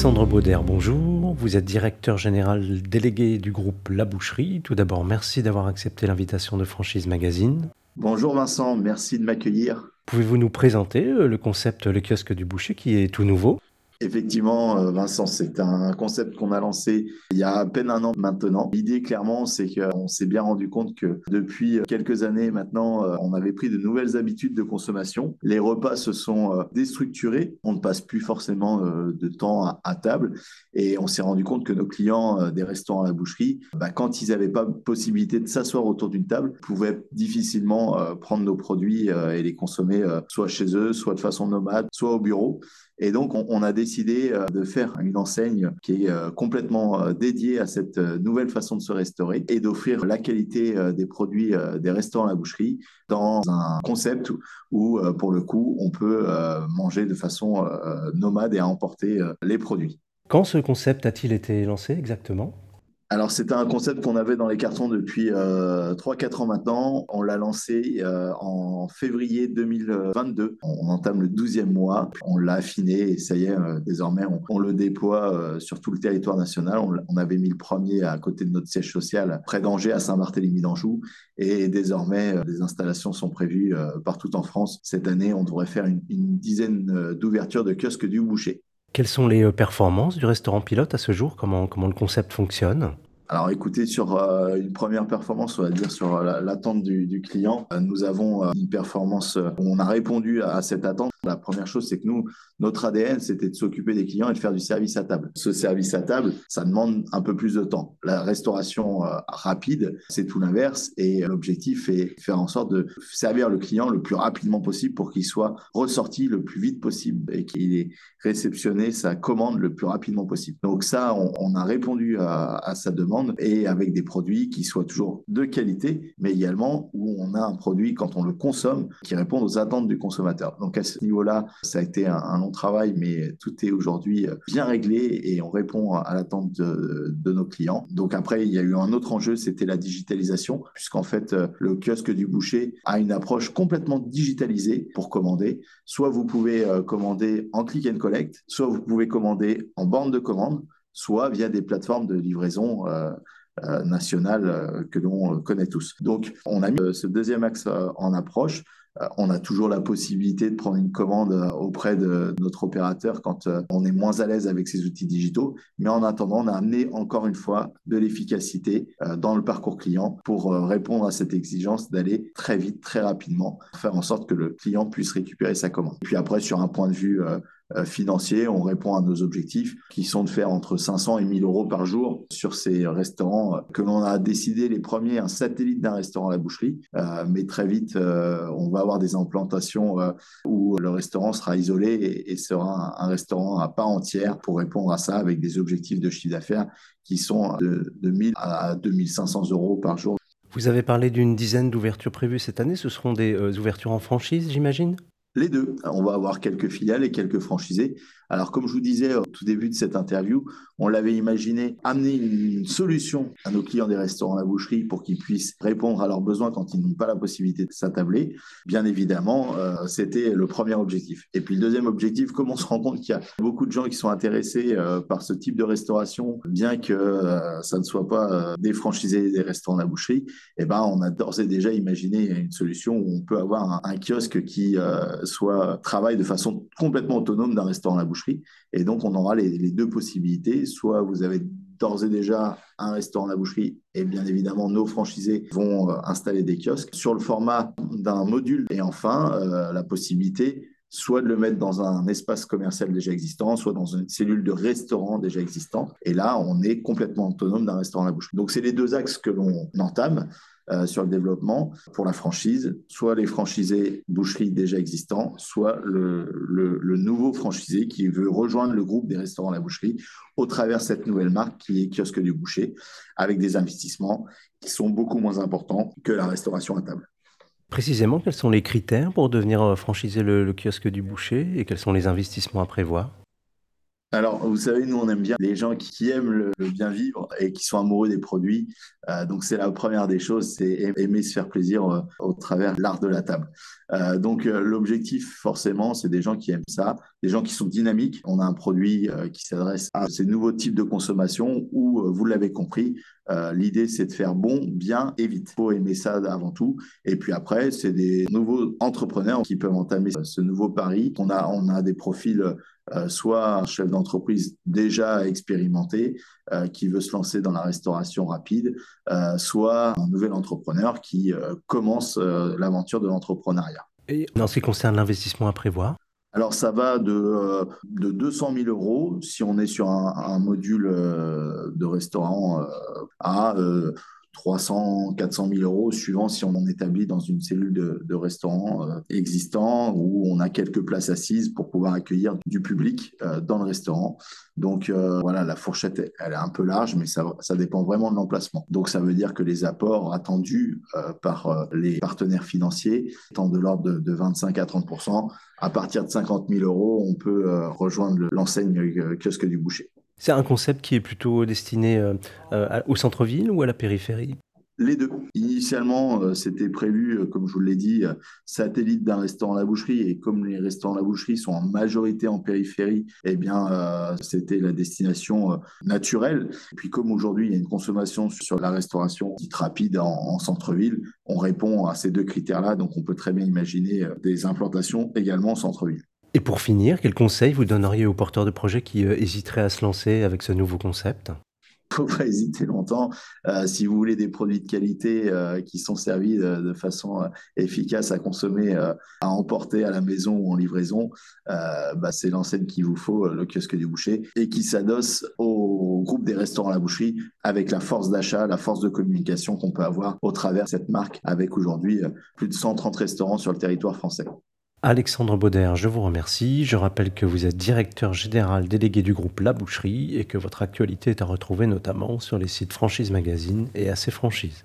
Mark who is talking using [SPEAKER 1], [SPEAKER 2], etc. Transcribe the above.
[SPEAKER 1] Alexandre Bauder, bonjour. Vous êtes directeur général délégué du groupe La Boucherie. Tout d'abord, merci d'avoir accepté l'invitation de Franchise Magazine.
[SPEAKER 2] Bonjour Vincent, merci de m'accueillir.
[SPEAKER 1] Pouvez-vous nous présenter euh, le concept Le kiosque du boucher qui est tout nouveau?
[SPEAKER 2] Effectivement, euh, Vincent, c'est un concept qu'on a lancé il y a à peine un an maintenant. L'idée, clairement, c'est qu'on s'est bien rendu compte que depuis quelques années maintenant, euh, on avait pris de nouvelles habitudes de consommation. Les repas se sont euh, déstructurés. On ne passe plus forcément de temps à, table. Et on s'est rendu compte que nos clients des restaurants à la boucherie, bah, quand ils n'avaient pas possibilité de s'asseoir autour d'une table, pouvaient difficilement prendre nos produits et les consommer soit chez eux, soit de façon nomade, soit au bureau. Et donc, on, a décidé euh, de faire une enseigne qui est euh, complètement euh, dédiée à cette nouvelle façon de se restaurer et d'offrir la qualité des produits des restaurants à la boucherie dans un concept où, pour le coup, on peut manger de façon nomade et emporter les produits.
[SPEAKER 1] Quand ce concept a-t-il été lancé exactement?
[SPEAKER 2] Alors, c'était un concept qu'on avait dans les cartons depuis euh, 3-4 ans maintenant. On l'a lancé euh, en février 2022. On entame le 12e mois. On l'a affiné et ça y est, euh, désormais, on, le déploie euh, sur tout le territoire national. On, avait mis le premier à côté de notre siège social, près d'Angers, à Saint-Barthélemy d'Anjou. Et désormais, les installations sont prévues partout en France. Cette année, on devrait faire une, une dizaine d'ouvertures de kiosques du boucher.
[SPEAKER 1] Quelles sont les euh, performances du restaurant pilote à ce jour? Comment, comment le concept fonctionne?
[SPEAKER 2] Alors écoutez, sur euh, une première performance, on va dire sur euh, l'attente du, client, nous avons une performance où on a répondu à, cette attente. La première chose, c'est que nous, notre ADN, c'était de s'occuper des clients et de faire du service à table. Ce service à table, ça demande un peu plus de temps. La restauration rapide, c'est tout l'inverse et l'objectif est de faire en sorte de servir le client le plus rapidement possible pour qu'il soit ressorti le plus vite possible et qu'il ait réceptionné sa commande le plus rapidement possible. Donc ça, on, a répondu à, sa demande et avec des produits qui soient toujours de qualité, mais également où on a un produit quand on le consomme qui répond aux attentes du consommateur. Niveau-là, ça a été un, long travail, mais tout est aujourd'hui bien réglé et on répond à l'attente de, nos clients. Donc après, il y a eu un autre enjeu, c'était la digitalisation, puisqu'en fait, le kiosque du boucher a une approche complètement digitalisée pour commander. Soit vous pouvez euh, commander en click and collect, soit vous pouvez commander en borne de commande soit via des plateformes de livraison euh, euh, nationales euh, que l'on connaît tous. Donc, on a mis ce deuxième axe en approche. On a toujours la possibilité de prendre une commande auprès de notre opérateur quand on est moins à l'aise avec ces outils digitaux. Mais en attendant, on a amené encore une fois de l'efficacité dans le parcours client pour répondre à cette exigence d'aller très vite, très rapidement, faire en sorte que le client puisse récupérer sa commande. Puis après, sur un point de vue euh, financier, on répond à nos objectifs qui sont de faire entre 500 et 1000 euros par jour sur ces restaurants euh, que l'on a décidé les premiers un satellite d'un restaurant à la boucherie, euh, mais très vite on va avoir des implantations où le restaurant sera isolé et, sera un, restaurant à part entière pour répondre à ça avec des objectifs de chiffre d'affaires qui sont de, de 1000 à 2500 euros par jour.
[SPEAKER 1] Vous avez parlé d'une dizaine d'ouvertures prévues cette année. Ce seront des ouvertures en franchise, j'imagine?
[SPEAKER 2] Les deux. On va avoir quelques filiales et quelques franchisés. Alors, comme je vous disais au tout début de cette interview, on l'avait imaginé amener une solution à nos clients des restaurants à la boucherie pour qu'ils puissent répondre à leurs besoins quand ils n'ont pas la possibilité de s'attabler. Bien évidemment, euh, c'était le premier objectif. Et puis le deuxième objectif, comme on se rend compte qu'il y a beaucoup de gens qui sont intéressés euh, par ce type de restauration, bien que euh, ça ne soit pas des franchisés des restaurants à la boucherie, eh ben, on a d'ores et déjà imaginé une solution où on peut avoir un, kiosque qui soit travaille de façon complètement autonome d'un restaurant à la boucherie et donc, on aura les, deux possibilités. Soit vous avez d'ores et déjà un restaurant à la boucherie et bien évidemment nos franchisés vont euh, installer des kiosques sur le format d'un module et enfin euh, la possibilité soit de le mettre dans un espace commercial déjà existant, soit dans une cellule de restaurant déjà existant. Et là, on est complètement autonome d'un restaurant à la boucherie. Donc, c'est les deux axes que l'on entame. Euh, sur le développement pour la franchise, soit les franchisés boucheries déjà existants, soit le, le, nouveau franchisé qui veut rejoindre le groupe des restaurants La Boucherie au travers de cette nouvelle marque qui est Kiosque du Boucher, avec des investissements qui sont beaucoup moins importants que la restauration à table.
[SPEAKER 1] Précisément, quels sont les critères pour devenir euh, franchisé le, le kiosque du boucher et quels sont les investissements à prévoir?
[SPEAKER 2] Alors, vous savez, nous, on aime bien les gens qui aiment le, bien vivre et qui sont amoureux des produits. Euh, donc, c'est la première des choses, c'est aimer se faire plaisir euh, au travers de l'art de la table. Euh, donc, l'objectif, forcément, c'est des gens qui aiment ça, des gens qui sont dynamiques. On a un produit qui s'adresse à ces nouveaux types de consommation où, vous l'avez compris, l'idée, c'est de faire bon, bien et vite. Il faut aimer ça avant tout. Et puis après, c'est des nouveaux entrepreneurs qui peuvent entamer ce nouveau pari. On a, on a des profils euh, soit un chef d'entreprise déjà expérimenté euh, qui veut se lancer dans la restauration rapide, euh, soit un nouvel entrepreneur qui commence l'aventure de l'entrepreneuriat.
[SPEAKER 1] Et en ce qui concerne l'investissement à prévoir
[SPEAKER 2] alors ça va de, de 200 000 euros si on est sur un, module de restaurant à 300, 400 000 euros, suivant si on établit dans une cellule de, restaurant euh, existant où on a quelques places assises pour pouvoir accueillir du public euh, dans le restaurant. Donc euh, voilà, la fourchette, elle est un peu large, mais ça, ça dépend vraiment de l'emplacement. Donc ça veut dire que les apports attendus par les partenaires financiers sont de l'ordre de 25 à 30 À partir de 50 000 euros, on peut rejoindre l'enseigne kiosque du boucher.
[SPEAKER 1] C'est un concept qui est plutôt destiné euh, euh, au centre-ville ou à la périphérie?
[SPEAKER 2] Les deux. Initialement, euh, c'était prévu, comme je vous l'ai dit, satellite d'un restaurant à la boucherie. Et comme les restaurants à la boucherie sont en majorité en périphérie, eh bien, c'était la destination naturelle. Et puis, comme aujourd'hui, il y a une consommation sur la restauration dite rapide en centre-ville, on répond à ces deux critères-là. Donc, on peut très bien imaginer des implantations également en centre-ville.
[SPEAKER 1] Et pour finir, quel conseil vous donneriez aux porteurs de projets qui euh, hésiteraient à se lancer avec ce nouveau concept?
[SPEAKER 2] Il ne faut pas hésiter longtemps. Euh, si vous voulez des produits de qualité euh, qui sont servis de, façon efficace à consommer, à emporter à la maison ou en livraison, bah, c'est l'enseigne qu'il vous faut, le kiosque du boucher, et qui s'adosse au groupe des restaurants à la boucherie avec la force d'achat, la force de communication qu'on peut avoir au travers de cette marque, avec aujourd'hui plus de 130 restaurants sur le territoire français.
[SPEAKER 1] Alexandre Bauder, je vous remercie. Je rappelle que vous êtes directeur général délégué du groupe La Boucherie et que votre actualité est à retrouver notamment sur les sites Franchise Magazine et AC Franchise.